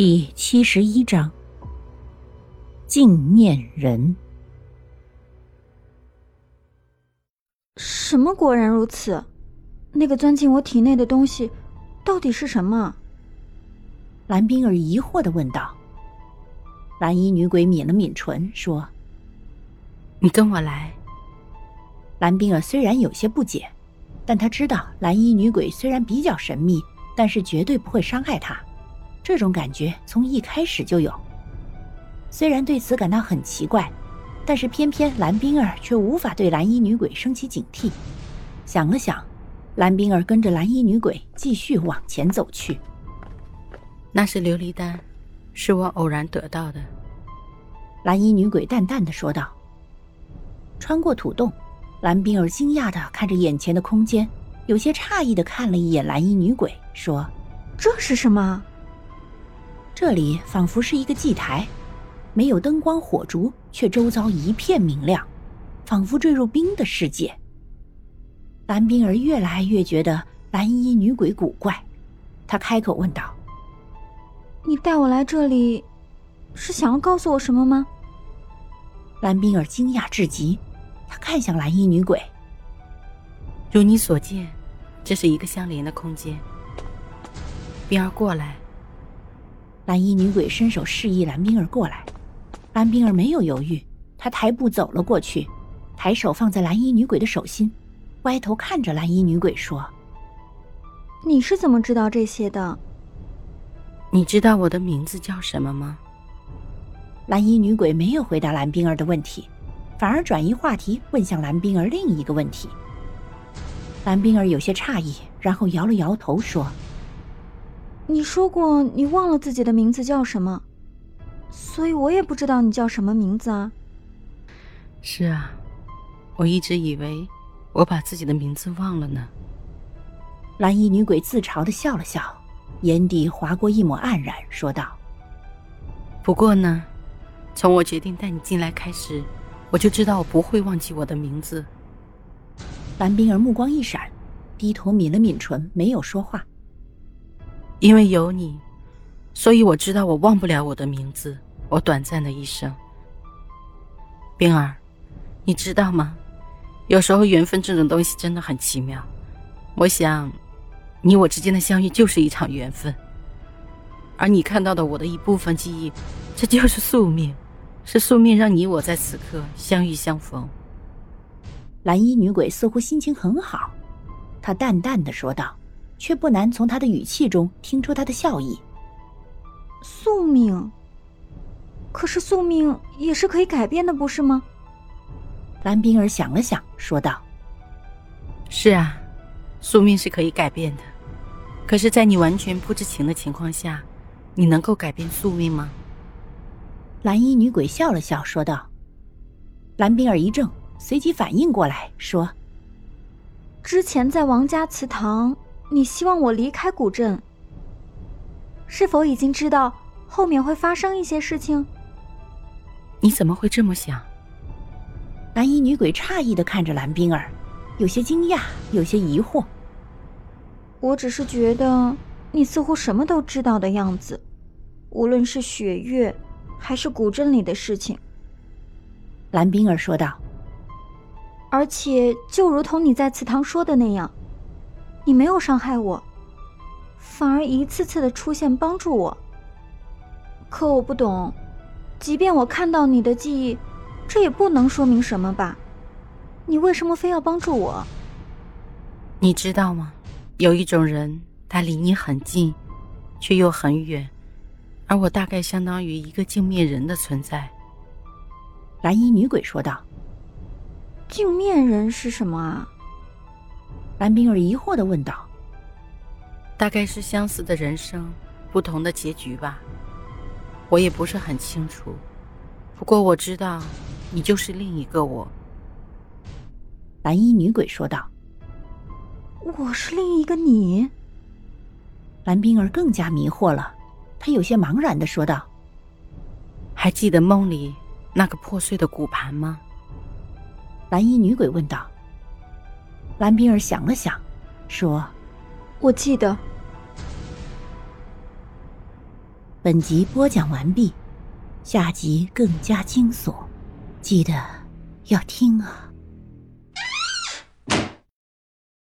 第七十一章，镜面人。什么果然如此？那个钻进我体内的东西，到底是什么？蓝冰儿疑惑的问道。蓝衣女鬼抿了抿唇，说：“你跟我来。”蓝冰儿虽然有些不解，但她知道蓝衣女鬼虽然比较神秘，但是绝对不会伤害她。这种感觉从一开始就有。虽然对此感到很奇怪，但是偏偏蓝冰儿却无法对蓝衣女鬼升起警惕。想了想，蓝冰儿跟着蓝衣女鬼继续往前走去。那是琉璃丹。是我偶然得到的，蓝衣女鬼淡淡的说道。穿过土洞，蓝冰儿惊讶的看着眼前的空间，有些诧异的看了一眼蓝衣女鬼，说：“这是什么？”这里仿佛是一个祭台，没有灯光火烛，却周遭一片明亮，仿佛坠入冰的世界。蓝冰儿越来越觉得蓝衣女鬼古怪，她开口问道。你带我来这里，是想要告诉我什么吗？蓝冰儿惊讶至极，她看向蓝衣女鬼。如你所见，这是一个相连的空间。冰儿过来。蓝衣女鬼伸手示意蓝冰儿过来。蓝冰儿没有犹豫，她抬步走了过去，抬手放在蓝衣女鬼的手心，歪头看着蓝衣女鬼说：“你是怎么知道这些的？”你知道我的名字叫什么吗？蓝衣女鬼没有回答蓝冰儿的问题，反而转移话题，问向蓝冰儿另一个问题。蓝冰儿有些诧异，然后摇了摇头说：“你说过你忘了自己的名字叫什么，所以我也不知道你叫什么名字啊。”“是啊，我一直以为我把自己的名字忘了呢。”蓝衣女鬼自嘲的笑了笑。眼底划过一抹黯然，说道：“不过呢，从我决定带你进来开始，我就知道我不会忘记我的名字。”蓝冰儿目光一闪，低头抿了抿唇，没有说话。因为有你，所以我知道我忘不了我的名字。我短暂的一生，冰儿，你知道吗？有时候缘分这种东西真的很奇妙。我想。你我之间的相遇就是一场缘分，而你看到的我的一部分记忆，这就是宿命，是宿命让你我在此刻相遇相逢。蓝衣女鬼似乎心情很好，她淡淡的说道，却不难从他的语气中听出他的笑意。宿命，可是宿命也是可以改变的，不是吗？蓝冰儿想了想，说道：“是啊。”宿命是可以改变的，可是，在你完全不知情的情况下，你能够改变宿命吗？蓝衣女鬼笑了笑，说道。蓝冰儿一怔，随即反应过来，说：“之前在王家祠堂，你希望我离开古镇，是否已经知道后面会发生一些事情？”你怎么会这么想？蓝衣女鬼诧异的看着蓝冰儿。有些惊讶，有些疑惑。我只是觉得你似乎什么都知道的样子，无论是雪月，还是古镇里的事情。蓝冰儿说道。而且，就如同你在祠堂说的那样，你没有伤害我，反而一次次的出现帮助我。可我不懂，即便我看到你的记忆，这也不能说明什么吧？你为什么非要帮助我？你知道吗？有一种人，他离你很近，却又很远，而我大概相当于一个镜面人的存在。蓝衣女鬼说道。镜面人是什么啊？蓝冰儿疑惑的问道。大概是相似的人生，不同的结局吧。我也不是很清楚，不过我知道，你就是另一个我。蓝衣女鬼说道：“我是另一个你。”蓝冰儿更加迷惑了，她有些茫然的说道：“还记得梦里那个破碎的骨盘吗？”蓝衣女鬼问道。蓝冰儿想了想，说：“我记得。”本集播讲完毕，下集更加惊悚，记得要听啊！